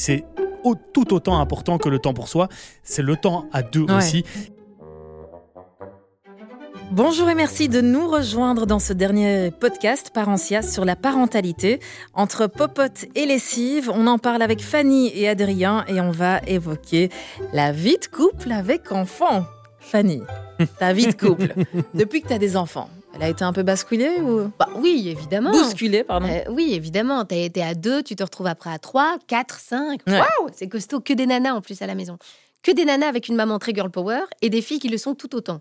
c'est tout autant important que le temps pour soi. C'est le temps à deux aussi. Bonjour et merci de nous rejoindre dans ce dernier podcast Parentia sur la parentalité. Entre popote et lessive, on en parle avec Fanny et Adrien et on va évoquer la vie de couple avec enfants. Fanny, ta vie de couple, depuis que tu as des enfants, elle a été un peu basculée ou bah, Oui, évidemment. Bousculée, pardon. Euh, oui, évidemment. Tu as été à deux, tu te retrouves après à trois, quatre, cinq. Waouh C'est costaud. Que des nanas en plus à la maison. Que des nanas avec une maman très girl power et des filles qui le sont tout autant.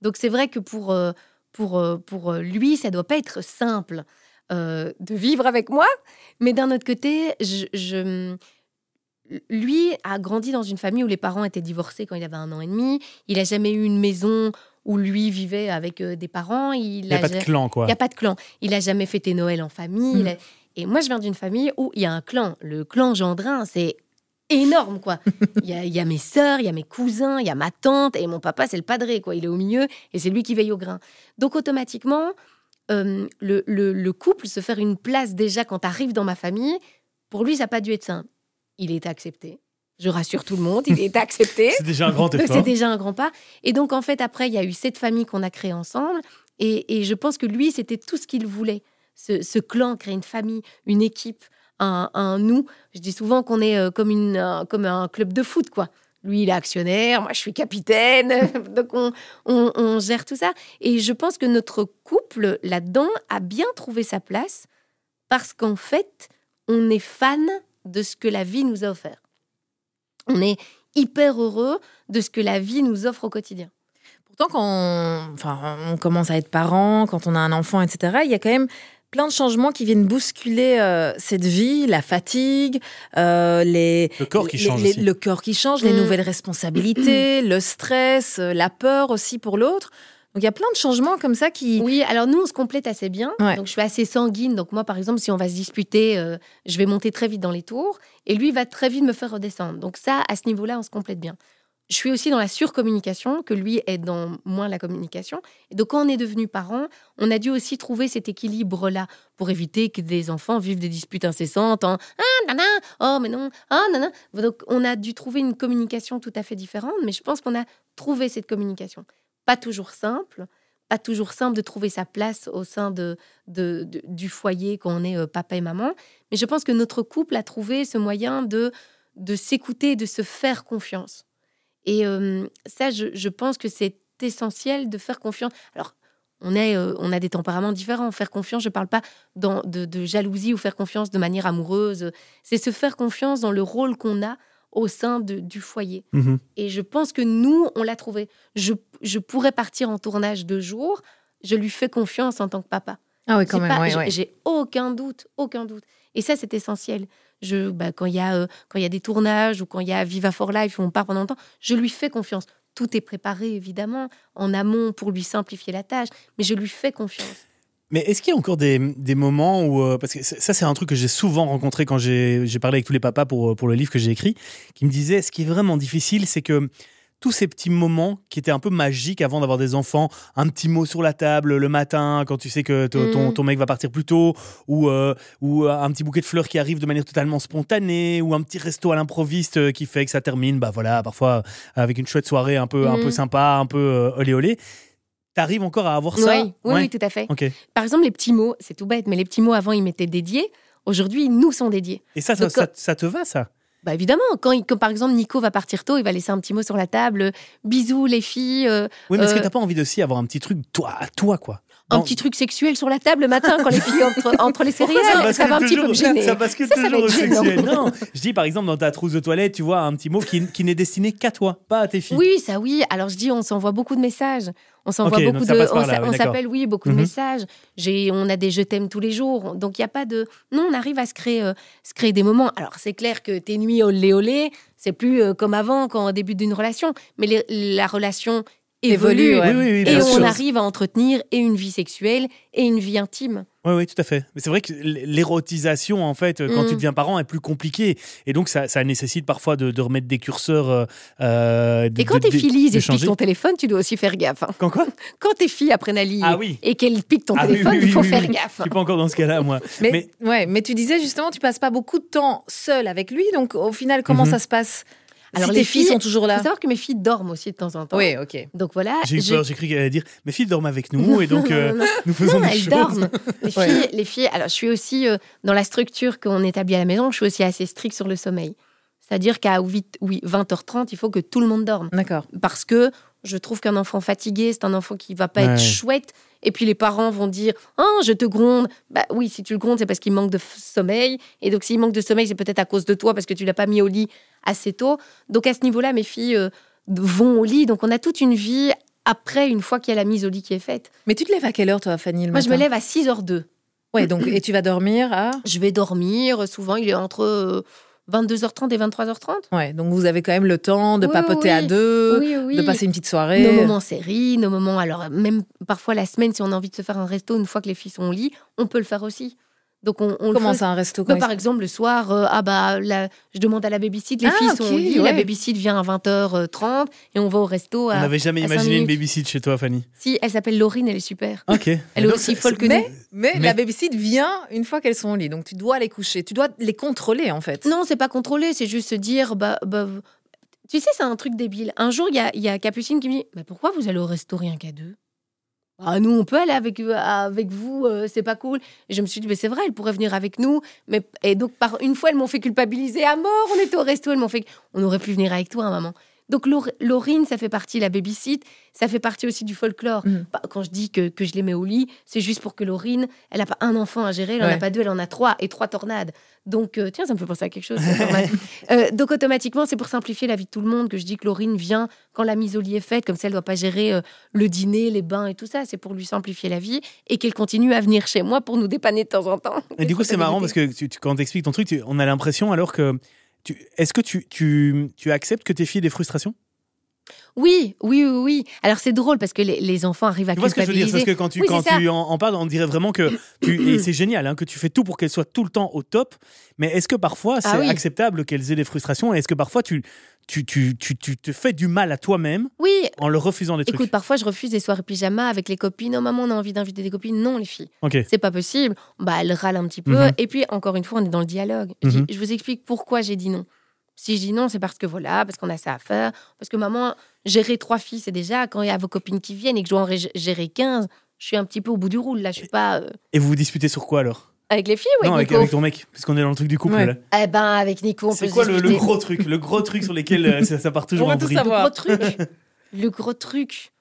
Donc c'est vrai que pour, euh, pour, euh, pour lui, ça doit pas être simple de vivre avec moi. Mais d'un autre côté, je, lui a grandi dans une famille où les parents étaient divorcés quand il avait un an et demi. Il a jamais eu une maison où lui vivait avec des parents. Il n'y a, pas de clan, quoi. Il n'y a pas de clan. Il a jamais fêté Noël en famille. Mm. Et moi, je viens d'une famille où il y a un clan. Le clan Gendrin, c'est énorme, quoi. Il y a, mes sœurs, il y a mes cousins, il y a ma tante, et mon papa, c'est le padré, quoi. Il est au milieu, et c'est lui qui veille au grain. Donc, automatiquement, euh, le, couple, se faire une place déjà quand tu arrives dans ma famille, pour lui, ça n'a pas dû être simple. Il est accepté. Je rassure tout le monde, il est accepté. c'est déjà un grand effort. C'est déjà un grand pas. Et donc, en fait, après, il y a eu cette famille qu'on a créée ensemble. Et, je pense que lui, c'était tout ce qu'il voulait. Ce, ce, clan, créer une famille, une équipe, un, nous. Je dis souvent qu'on est euh, comme, une, comme un club de foot, quoi. Lui, il est actionnaire, moi, je suis capitaine. Donc, on, on, gère tout ça. Et je pense que notre couple, là-dedans, a bien trouvé sa place parce qu'en fait, on est fan de ce que la vie nous a offert. On est hyper heureux de ce que la vie nous offre au quotidien. Pourtant, quand on, enfin, on commence à être parent, quand on a un enfant, etc., il y a quand même plein de changements qui viennent bousculer euh, cette vie, la fatigue, euh, les, le corps qui change, le corps qui change, les nouvelles responsabilités, le stress, euh, la peur aussi pour l'autre. Donc il y a plein de changements comme ça qui. Oui, alors nous on se complète assez bien. Donc je suis assez sanguine. Donc moi par exemple si on va se disputer, je vais monter très vite dans les tours et lui va très vite me faire redescendre. Donc ça à ce niveau-là on se complète bien je suis aussi dans la surcommunication, que lui est dans moins la communication. Et donc, quand on est devenu parent, on a dû aussi trouver cet équilibre-là pour éviter que des enfants vivent des disputes incessantes en Ah, nana, oh, mais non, ah, nana. Donc, on a dû trouver une communication tout à fait différente, mais je pense qu'on a trouvé cette communication. Pas toujours simple, pas toujours simple de trouver sa place au sein de, du foyer quand on est euh, papa et maman, mais je pense que notre couple a trouvé ce moyen de, de s'écouter, de se faire confiance. Et ça, je, pense que c'est essentiel de faire confiance. Alors, on, est, on a des tempéraments différents. Faire confiance, je ne parle pas dans, de, jalousie ou faire confiance de manière amoureuse. C'est se faire confiance dans le rôle qu'on a au sein du foyer. Mmh Et je pense que nous, on l'a trouvé. Je, je, pourrais partir en tournage deux jours. Je lui fais confiance en tant que papa. Ah oui, quand même. J'ai aucun doute, aucun doute. Et ça, c'est essentiel. Je, bah, quand il y a euh, quand il y a des tournages ou quand il y a Viva for Life où on part pendant longtemps, je lui fais confiance. Tout est préparé évidemment en amont pour lui simplifier la tâche, mais je lui fais confiance. Mais est-ce qu'il y a encore des, des moments où, euh, parce que ça c'est un truc que j'ai souvent rencontré quand j'ai parlé avec tous les papas pour, pour le livre que j'ai écrit, qui me disait ce qui est vraiment difficile, c'est que tous ces petits moments qui étaient un peu magiques avant d'avoir des enfants, un petit mot sur la table le matin quand tu sais que ton, ton, mm. mec va partir plus tôt, ou, euh, ou euh, un petit bouquet de fleurs qui arrive de manière totalement spontanée, ou un petit resto à l'improviste euh, qui fait que ça termine, bah voilà, parfois avec une chouette soirée un peu, un peu mm. sympa, un peu olé olé. T'arrives encore à avoir ça oui, oui, tout à fait. Par exemple, les petits mots, c'est tout bête, mais les petits mots avant, ils m'étaient dédiés. Aujourd'hui, ils nous sont dédiés. Et ça, ça te va, ça? Bah évidemment, quand, par exemple Nico va partir tôt, il va laisser un petit mot sur la table. Bisous les filles. Euh, oui, mais est-ce que euh, t'as pas envie aussi avoir un petit truc toi à toi quoi? Un petit truc sexuel sur la table le matin quand les filles entre, entre les céréales, ça, va un petit peu me gêner. Ça bascule toujours au sexuel. Non, je dis par exemple dans ta trousse de toilette, tu vois un petit mot qui, qui n'est destiné qu'à toi, pas à tes filles. Oui, ça oui. Alors je dis, on s'envoie beaucoup de messages. On s'envoie beaucoup de. on s'appelle, oui, beaucoup de mhm. messages. J'ai, on a des je t'aime tous les jours. Donc il y a pas de. Non, on arrive à se créer, euh, se créer des moments. Alors c'est clair que tes nuits olé olé, c'est plus euh, comme avant quand on débute d'une relation. Mais la relation évolue et on arrive à entretenir et une vie sexuelle et une vie intime. Oui, oui, tout à fait. Mais c'est vrai que l'érotisation, en fait, quand tu mm. deviens parent, est plus compliquée. Et donc, ça, ça nécessite parfois de, remettre des curseurs. Euh, euh et quand tes filles lisent et piquent ton téléphone, tu dois aussi faire gaffe. Hein. Quand quoi? Quand tes filles apprennent à lire ah, oui. et qu'elles piquent ton ah téléphone, il faut faire gaffe. Je suis pas encore dans ce cas-là, moi. Mais, Ouais, mais tu disais justement, tu passes pas beaucoup de temps seul avec lui. Donc, au final, comment mhm. ça se passe? Alors les filles, sont toujours là. Il faut savoir que mes filles dorment aussi de temps en temps. Oui, ok. Donc voilà. J'ai eu peur, j'ai cru qu'elle allait dire mes filles dorment avec nous et donc euh, nous faisons non, des elles dorment. Les filles, les filles, alors je suis aussi euh, dans la structure qu'on établit à la maison, je suis aussi assez stricte sur le sommeil. C'est-à-dire qu'à oui, 20h30, il faut que tout le monde dorme. D'accord. Parce que je trouve qu'un enfant fatigué, c'est un enfant qui va pas être chouette. Et puis les parents vont dire Oh, je te gronde. Bah oui, si tu le grondes, c'est parce qu'il manque de sommeil. Et donc, s'il manque de sommeil, c'est peut-être à cause de toi parce que tu l'as pas mis au lit assez tôt. Donc, à ce niveau-là, mes filles euh, vont au lit. Donc, on a toute une vie après, une fois qu'il y a la mise au lit qui est faite. Mais tu te lèves à quelle heure, toi, Fanny Moi, je me lève à 6h02. Ouais, donc, et tu vas dormir à Je vais dormir. Souvent, il est entre. Euh, 22h30 et 23h30. Ouais, donc vous avez quand même le temps de papoter à deux, de passer une petite soirée. Nos moments séries, nos moments. Alors, même parfois la semaine, si on a envie de se faire un resto une fois que les filles sont au lit, on peut le faire aussi. Donc on, on Comment ça, un resto bah, Par exemple, le soir, euh, ah bah, je demande à la babysit, les ah, filles sont au lit, la babysit vient à 20h30 et on va au resto. À, on n'avait jamais imaginé une babysit chez toi, Fanny. Si, elle s'appelle Laurine, elle est super. Ok. Elle est aussi folle que nous. Mais, la babysit vient une fois qu'elles sont au lit, donc tu dois les coucher, tu dois les contrôler en fait. Non, c'est pas contrôler, c'est juste se dire, bah, bah tu sais, c'est un truc débile. Un jour, il y a, y a, Capucine qui me dit, mais pourquoi vous allez au resto rien qu'à deux? Ah, nous, on peut aller avec, euh, avec vous, euh, c'est pas cool. Et je me suis dit, mais c'est vrai, elle pourrait venir avec nous. Mais, et donc, par une fois, elles m'ont fait culpabiliser à mort. On était au resto, elles m'ont fait, on aurait pu venir avec toi, maman. Donc Laurine, ça fait partie de la babysit, ça fait partie aussi du folklore. Mm. Bah, quand je dis que, que, je les mets au lit, c'est juste pour que Laurine, elle n'a pas un enfant à gérer, elle n'en a pas deux, elle en a trois, et trois tornades. Donc, euh, tiens, ça me fait penser à quelque chose. euh, donc, automatiquement, c'est pour simplifier la vie de tout le monde que je dis que Laurine vient quand la mise au lit est faite, comme ça, elle ne doit pas gérer euh, le dîner, les bains et tout ça. C'est pour lui simplifier la vie et qu'elle continue à venir chez moi pour nous dépanner de temps en temps. Et du coup, c'est marrant parce que tu, quand tu expliques ton truc, on a l'impression alors que est-ce que tu, tu, tu, acceptes que tes filles aient des frustrations? Oui, oui, oui, oui. Alors c'est drôle parce que les, enfants arrivent à tu vois ce que je veux dire Parce que quand tu, quand tu en, parles, on dirait vraiment que tu, et c'est génial, hein, que tu fais tout pour qu'elles soient tout le temps au top. Mais est-ce que parfois ah c'est acceptable qu'elles aient des frustrations Est-ce que parfois tu, tu, tu, tu, tu, te fais du mal à toi-même oui. en leur refusant des trucs? Écoute, parfois je refuse des soirées pyjama avec les copines. Non, maman, on a envie d'inviter des copines. Non, les filles. C'est pas possible. Bah, elles râlent un petit peu. Mhm. Et puis, encore une fois, on est dans le dialogue. Mhm. je, vous explique pourquoi j'ai dit non. Si je dis non, c'est parce que voilà, parce qu'on a ça à faire. Parce que maman, gérer trois filles, c'est déjà quand il y a vos copines qui viennent et que je dois en gérer 15, je suis un petit peu au bout du roule. Là, je suis pas. Euh, et vous vous disputez sur quoi alors? Avec les filles ou avec Non, avec, ton mec, puisqu'on est dans le truc du couple. Là. Eh ben, avec Nico, on C'est quoi le, gros truc Le gros truc sur lequel ça, part toujours en vrille? Le gros truc Le gros truc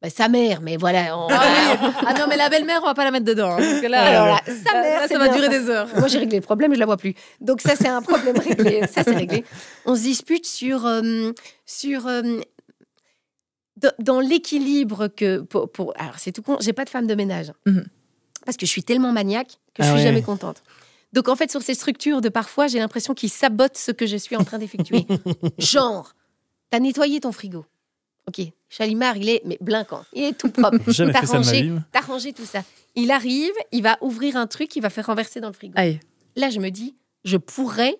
bah, sa mère, mais voilà. Ah, ah, non, mais la belle-mère, on va pas la mettre dedans. Hein, parce que là, sa mère, ça va durer des heures. Moi, j'ai réglé le problème, je la vois plus. Donc ça, c'est un problème réglé. Ça, c'est réglé. On se dispute sur euh, sur euh, dans l'équilibre que pour, alors c'est tout con. J'ai pas de femme de ménage mhm. parce que je suis tellement maniaque que je ah suis jamais contente. Donc en fait, sur ces structures de parfois, j'ai l'impression qu'ils sabotent ce que je suis en train d'effectuer. Genre, t'as nettoyé ton frigo. Ok, Chalimard, il est mais blinquant. Il est tout propre. T'as rangé, as rangé tout ça. Il arrive, il va ouvrir un truc, il va faire renverser dans le frigo. Là, je me dis, je pourrais,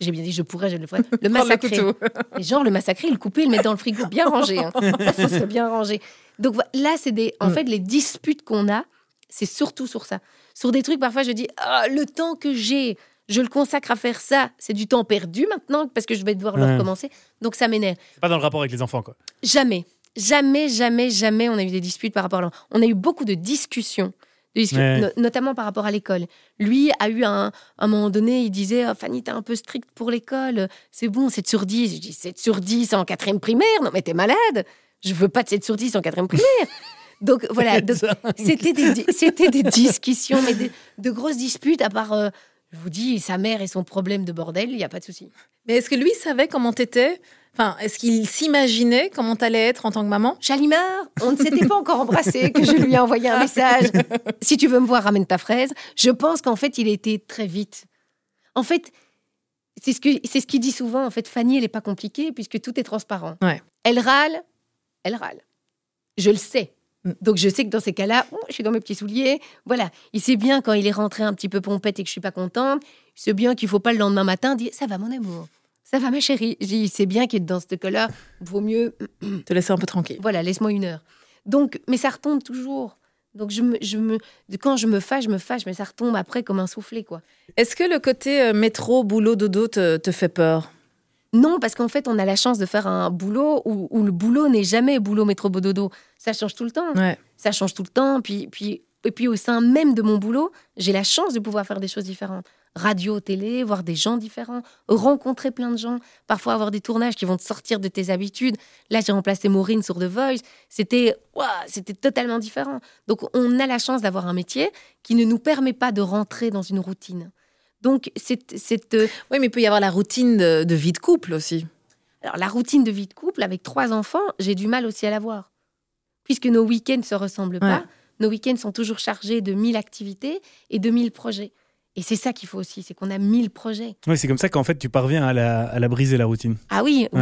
j'ai bien dit je pourrais, je le ferais, le massacrer. Et genre, le massacrer, le couper, le mettre dans le frigo, bien rangé. Hein. Ça serait bien rangé. Donc là, c'est des. En mm. fait, les disputes qu'on a, c'est surtout sur ça. Sur des trucs, parfois, je dis, ah, le temps que j'ai je le consacre à faire ça, c'est du temps perdu maintenant parce que je vais devoir le recommencer. Donc ça m'énerve. Pas dans le rapport avec les enfants, quoi. Jamais, jamais, jamais, jamais on a eu des disputes par rapport à l'enfant. On a eu beaucoup de discussions. notamment par rapport à l'école. Lui a eu un, un moment donné, il disait oh, Fanny, t'es un peu stricte pour l'école, c'est bon, 7 sur 10. Je dis 7 sur 10 en quatrième primaire, non mais t'es malade, je veux pas de 7 sur 10 en quatrième primaire. Donc voilà, c'était des, c'était des discussions, mais de, grosses disputes à part. Euh, je vous dis, sa mère et son problème de bordel, il n'y a pas de souci. Mais est-ce que lui savait comment t'étais? Enfin, est-ce qu'il s'imaginait comment t'allais être en tant que maman? Chalimard, on ne s'était pas encore embrassé que je lui ai envoyé un message. Si tu veux me voir, ramène ta fraise. Je pense qu'en fait, il était très vite. En fait, c'est ce qu'il dit souvent. En fait, Fanny, elle n'est pas compliquée puisque tout est transparent. Ouais. Elle râle, elle râle. Je le sais. Donc je sais que dans ces cas-là, je suis dans mes petits souliers. Voilà, il sait bien quand il est rentré un petit peu pompette et que je suis pas contente. Il sait bien qu'il faut pas le lendemain matin dire ça va mon amour, ça va ma chérie. Il sait bien qu'il est dans ce cas-là, vaut mieux te laisser un peu tranquille. Voilà, laisse-moi une heure. Donc, mais ça retombe toujours. Donc je me, je me, quand je me fâche, je me fâche, mais ça retombe après comme un soufflet, quoi. Est-ce que le côté euh, métro, boulot, dodo te, te fait peur? Non, parce qu'en fait, on a la chance de faire un boulot où, le boulot n'est jamais boulot métro dodo. Ça change tout le temps. Ça change tout le temps. Puis, puis, et puis au sein même de mon boulot, j'ai la chance de pouvoir faire des choses différentes. Radio, télé, voir des gens différents, rencontrer plein de gens, parfois avoir des tournages qui vont te sortir de tes habitudes. Là, j'ai remplacé Maureen sur The Voice. C'était c'était totalement différent. Donc, on a la chance d'avoir un métier qui ne nous permet pas de rentrer dans une routine. Donc, c'est. Euh, oui, mais il peut y avoir la routine de, vie de couple aussi. Alors, la routine de vie de couple, avec trois enfants, j'ai du mal aussi à la voir. Puisque nos week-ends ne se ressemblent pas, nos week-ends sont toujours chargés de mille activités et de mille projets. Et c'est ça qu'il faut aussi, c'est qu'on a mille projets. Oui, c'est comme ça qu'en fait tu parviens à la, à la, briser la routine. Ah oui, oui.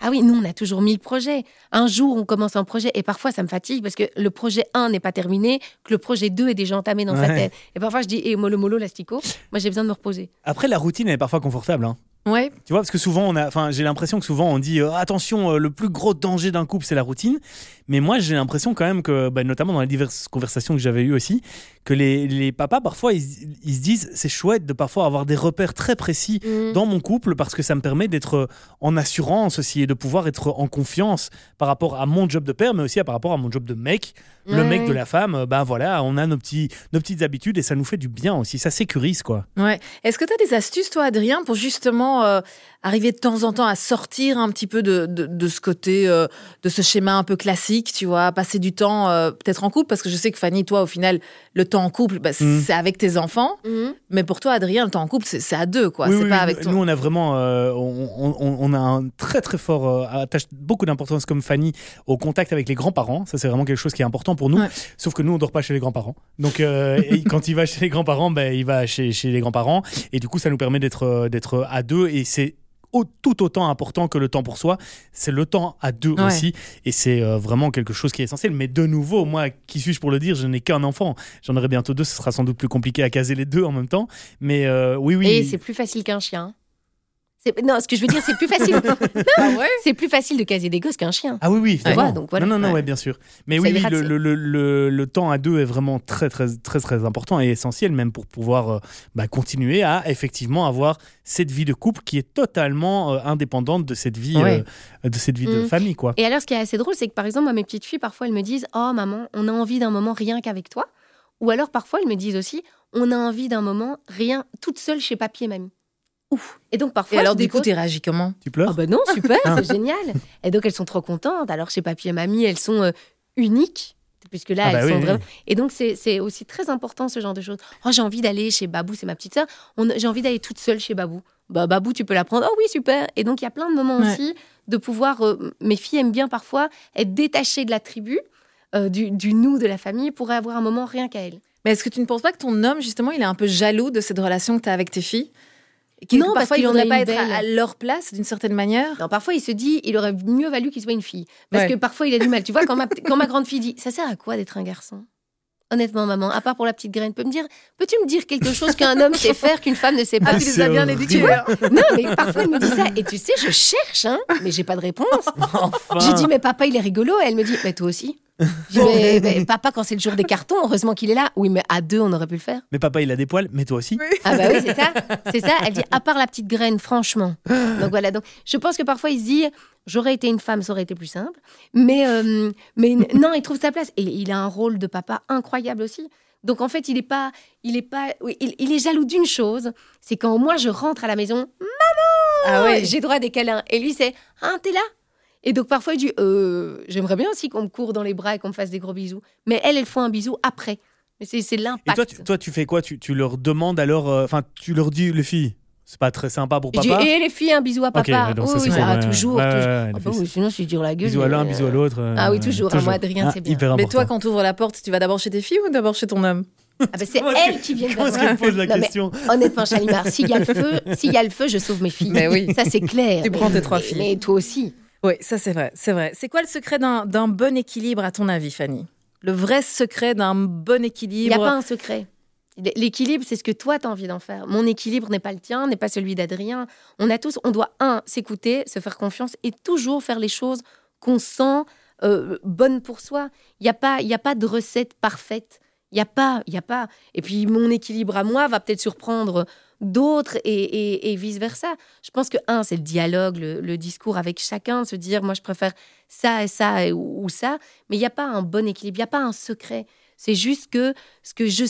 Ah oui, nous on a toujours mille projets. Un jour on commence un projet et parfois ça me fatigue parce que le projet 1 n'est pas terminé, que le projet 2 est déjà entamé dans sa tête. Et parfois je dis, hé, mollo mollo l'astico, moi j'ai besoin de me reposer. Après la routine elle est parfois confortable. Hein. Ouais. Tu vois, parce que souvent, on a, enfin, j'ai l'impression que souvent on dit euh, attention, euh, le plus gros danger d'un couple, c'est la routine. Mais moi, j'ai l'impression quand même que, bah, notamment dans les diverses conversations que j'avais eues aussi, que les, les papas, parfois, ils, ils se disent c'est chouette de parfois avoir des repères très précis mmh. dans mon couple parce que ça me permet d'être en assurance aussi et de pouvoir être en confiance par rapport à mon job de père, mais aussi par rapport à mon job de mec. Le mec de la femme, ben voilà, on a nos, petits, nos petites habitudes et ça nous fait du bien aussi. Ça sécurise, quoi. Ouais. Est-ce que tu as des astuces, toi, Adrien, pour justement euh, arriver de temps en temps à sortir un petit peu de, de, ce côté, euh, de ce schéma un peu classique, tu vois, passer du temps euh, peut-être en couple Parce que je sais que Fanny, toi, au final, le temps en couple, bah, mmh. c'est avec tes enfants. Mmh. Mais pour toi, Adrien, le temps en couple, c'est à deux, quoi. c'est pas avec toi. Nous, on a vraiment, on, on, a un très, très fort, attache beaucoup d'importance comme Fanny au contact avec les grands-parents. Ça, c'est vraiment quelque chose qui est important pour nous. Sauf que nous, on dort pas chez les grands-parents. Donc, euh, quand il va chez les grands-parents, ben, il va chez, chez les grands-parents. Et du coup, ça nous permet d'être d'être à deux. Et c'est tout autant important que le temps pour soi, c'est le temps à deux aussi, et c'est euh, vraiment quelque chose qui est essentiel. Mais de nouveau, moi, qui suis-je pour le dire? Je n'ai qu'un enfant. J'en aurai bientôt deux, ce sera sans doute plus compliqué à caser les deux en même temps. Mais oui, oui. Et c'est plus facile qu'un chien. Non, ce que je veux dire, c'est plus facile. Ah c'est plus facile de caser des gosses qu'un chien. Ah oui, oui, donc Non, non, non, ouais. bien sûr. Mais oui, le, le, le, temps à deux est vraiment très, très, très, très important et essentiel même pour pouvoir euh, bah, continuer à effectivement avoir cette vie de couple qui est totalement euh, indépendante de cette vie, euh, de cette vie de mm. famille, quoi. Et alors, ce qui est assez drôle, c'est que par exemple, mes petites filles, parfois, elles me disent, oh maman, on a envie d'un moment rien qu'avec toi. Ou alors, parfois, elles me disent aussi, on a envie d'un moment rien toute seule chez papy et mamie. Ouf. Et donc parfois. Et alors, du coup, tu réagis comment? Tu pleures? Ah bah non, super, c'est génial. Et donc, elles sont trop contentes. Alors, chez papy et mamie, elles sont euh, uniques. Puisque là, ah bah elles sont vraiment. Et donc, c'est aussi très important ce genre de choses. Oh, j'ai envie d'aller chez Babou, c'est ma petite sœur. J'ai envie d'aller toute seule chez Babou. Bah, Babou, tu peux la prendre. Oh oui, super. Et donc, il y a plein de moments aussi de pouvoir. Euh, mes filles aiment bien parfois être détachées de la tribu, euh, du, du nous de la famille, pour avoir un moment rien qu'à elles. Mais est-ce que tu ne penses pas que ton homme, justement, il est un peu jaloux de cette relation que tu as avec tes filles? Non, parfois il ne pas être à leur place d'une certaine manière. Non, parfois il se dit, il aurait mieux valu qu'il soit une fille. Parce que parfois il a du mal. Tu vois, quand ma, quand ma grande fille dit, ça sert à quoi d'être un garçon? Honnêtement, maman, à part pour la petite graine, peux me dire, peux-tu me dire quelque chose qu'un homme sait faire qu'une femme ne sait pas? Ah, Tu les as bien éduqués. non, mais parfois elle me dit ça. Et tu sais, je cherche, hein, mais j'ai pas de réponse. Enfin. J'ai dit, mais papa, il est rigolo. Et elle me dit, mais toi aussi. mais, papa, quand c'est le jour des cartons, heureusement qu'il est là. Oui, mais à deux, on aurait pu le faire. Mais papa, il a des poils, mais toi aussi. Ah bah oui, c'est ça. C'est ça. Elle dit, à part la petite graine, franchement. Donc voilà. Donc je pense que parfois, il se dit, j'aurais été une femme, ça aurait été plus simple. Mais, euh, mais non, il trouve sa place. Et il a un rôle de papa incroyable aussi. Donc en fait, il est pas, il est pas, il, est jaloux d'une chose, c'est quand moi je rentre à la maison, maman, ah ouais. j'ai droit à des câlins. Et lui c'est, ah t'es là, et donc parfois, il dit euh, J'aimerais bien aussi qu'on me court dans les bras et qu'on me fasse des gros bisous. Mais elle, elle fait un bisou après. Mais c'est l'impact. Et toi tu, toi, tu fais quoi? Tu, tu, leur demandes alors. Euh, enfin, tu leur dis, les filles c'est pas très sympa pour papa? Et, les filles, un bisou à papa. oui, ça, ah, toujours. toujours. Ah bah sinon, je dur la gueule. Bisou à l'un, bisou à l'autre. Euh, ah oui, toujours. À moi, Adrien, c'est bien. Mais toi, quand tu ouvres la porte, tu vas d'abord chez tes filles ou d'abord chez ton homme? Ah bah c'est elle qui vient Comment est-ce qu'elle pose la question Honnêtement, Chalimar, s'il y a le feu, s'il y a le feu, je sauve mes filles. Mais oui. Ça c'est clair. Tu prends tes trois filles. Mais toi aussi. Oui, ça c'est vrai, c'est vrai. C'est quoi le secret d'un bon équilibre à ton avis, Fanny? Le vrai secret d'un bon équilibre. Il n'y a pas un secret. L'équilibre, c'est ce que toi, tu as envie d'en faire. Mon équilibre n'est pas le tien, n'est pas celui d'Adrien. On a tous, on doit, un, s'écouter, se faire confiance et toujours faire les choses qu'on sent euh, bonnes pour soi. Il n'y a, pas, y a pas de recette parfaite. Il n'y a pas, il y a pas. Et puis, mon équilibre à moi va peut-être surprendre d'autres et, vice-versa. Je pense que, un, c'est le dialogue, le, discours avec chacun, se dire, moi, je préfère ça et ça ou, ça. Mais il n'y a pas un bon équilibre, il n'y a pas un secret. C'est juste que ce que je,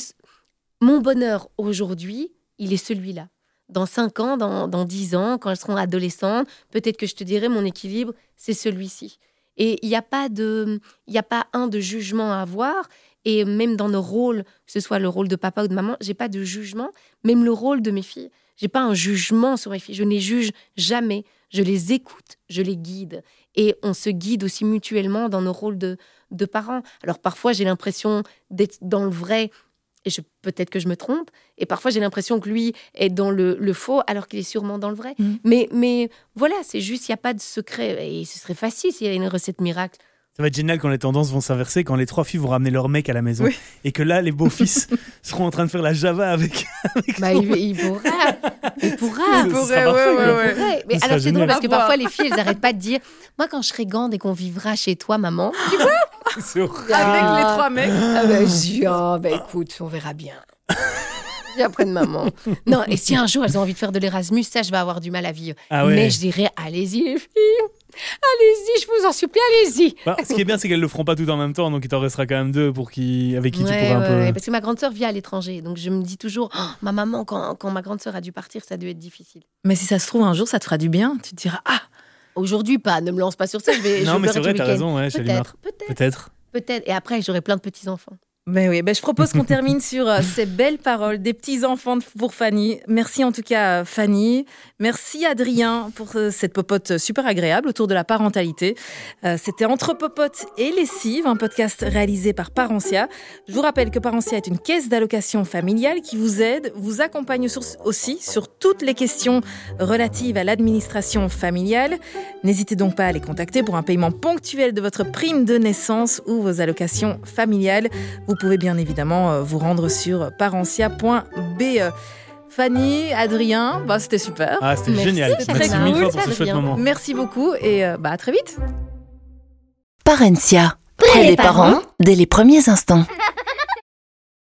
mon bonheur aujourd'hui, il est celui-là. Dans 5 ans, dans, dans 10 ans, quand elles seront adolescentes, peut-être que je te dirai mon équilibre, c'est celui-ci. Et il n'y a pas de, il a pas un de jugement à avoir. Et même dans nos rôles, que ce soit le rôle de papa ou de maman, j'ai pas de jugement. Même le rôle de mes filles, j'ai pas un jugement sur mes filles. Je ne les juge jamais. Je les écoute, je les guide. Et on se guide aussi mutuellement dans nos rôles de, de parents. Alors parfois, j'ai l'impression d'être dans le vrai et peut-être que je me trompe, et parfois j'ai l'impression que lui est dans le, faux alors qu'il est sûrement dans le vrai. Mm. Mais, mais voilà, c'est juste, il n'y a pas de secret. Et ce serait facile s'il y avait une recette miracle. Ça va être génial quand les tendances vont s'inverser, quand les trois filles vont ramener leur mec à la maison. Et que là, les beaux-fils seront en train de faire la Java avec. bah, il, il, pourra. Il pourra. Il pourrait, ouais, ouais, ouais. Mais alors, c'est drôle parce que parfois, les filles, elles n'arrêtent pas de dire Moi, quand je serai grande et qu'on vivra chez toi, maman. Tu vois Avec les trois mecs. Ah, bah, je oh, bah, écoute, on verra bien. Après de maman. Non, et si un jour elles ont envie de faire de l'Erasmus, ça, je vais avoir du mal à vivre. Ah Mais je dirais, allez-y, les filles. Allez-y, je vous en supplie, allez-y. Bah, ce qui est bien, c'est qu'elles le feront pas tout en même temps, donc il t'en restera quand même deux pour qui, avec qui tu pourras un peu. parce que ma grande sœur vit à l'étranger, donc je me dis toujours, oh, ma maman, quand, quand ma grande sœur a dû partir, ça a dû être difficile. Mais si ça se trouve un jour, ça te fera du bien. Tu te diras, ah, aujourd'hui pas, ne me lance pas sur ça. Je vais, non, mais c'est vrai, t'as raison, ouais, peut-être, peut-être. Peut-être. Et après, j'aurai plein de petits enfants. Ben oui, ben je propose qu'on termine sur euh, ces belles paroles des petits enfants pour Fanny. Merci en tout cas Fanny. Merci Adrien pour euh, cette popote super agréable autour de la parentalité. Euh, c'était Entre popote et lessive, un podcast réalisé par Parentia. Je vous rappelle que Parentia est une caisse d'allocation familiale qui vous aide, vous accompagne aussi sur toutes les questions relatives à l'administration familiale. N'hésitez donc pas à les contacter pour un paiement ponctuel de votre prime de naissance ou vos allocations familiales. Pouvez bien évidemment euh, vous rendre sur parentia.be. Fanny, Adrien, bah, c'était super. Ah, c'était génial. Merci mille fois pour ce chouette moment. Merci beaucoup et euh, bah, à très vite. Parentia, près des parents, dès les premiers instants.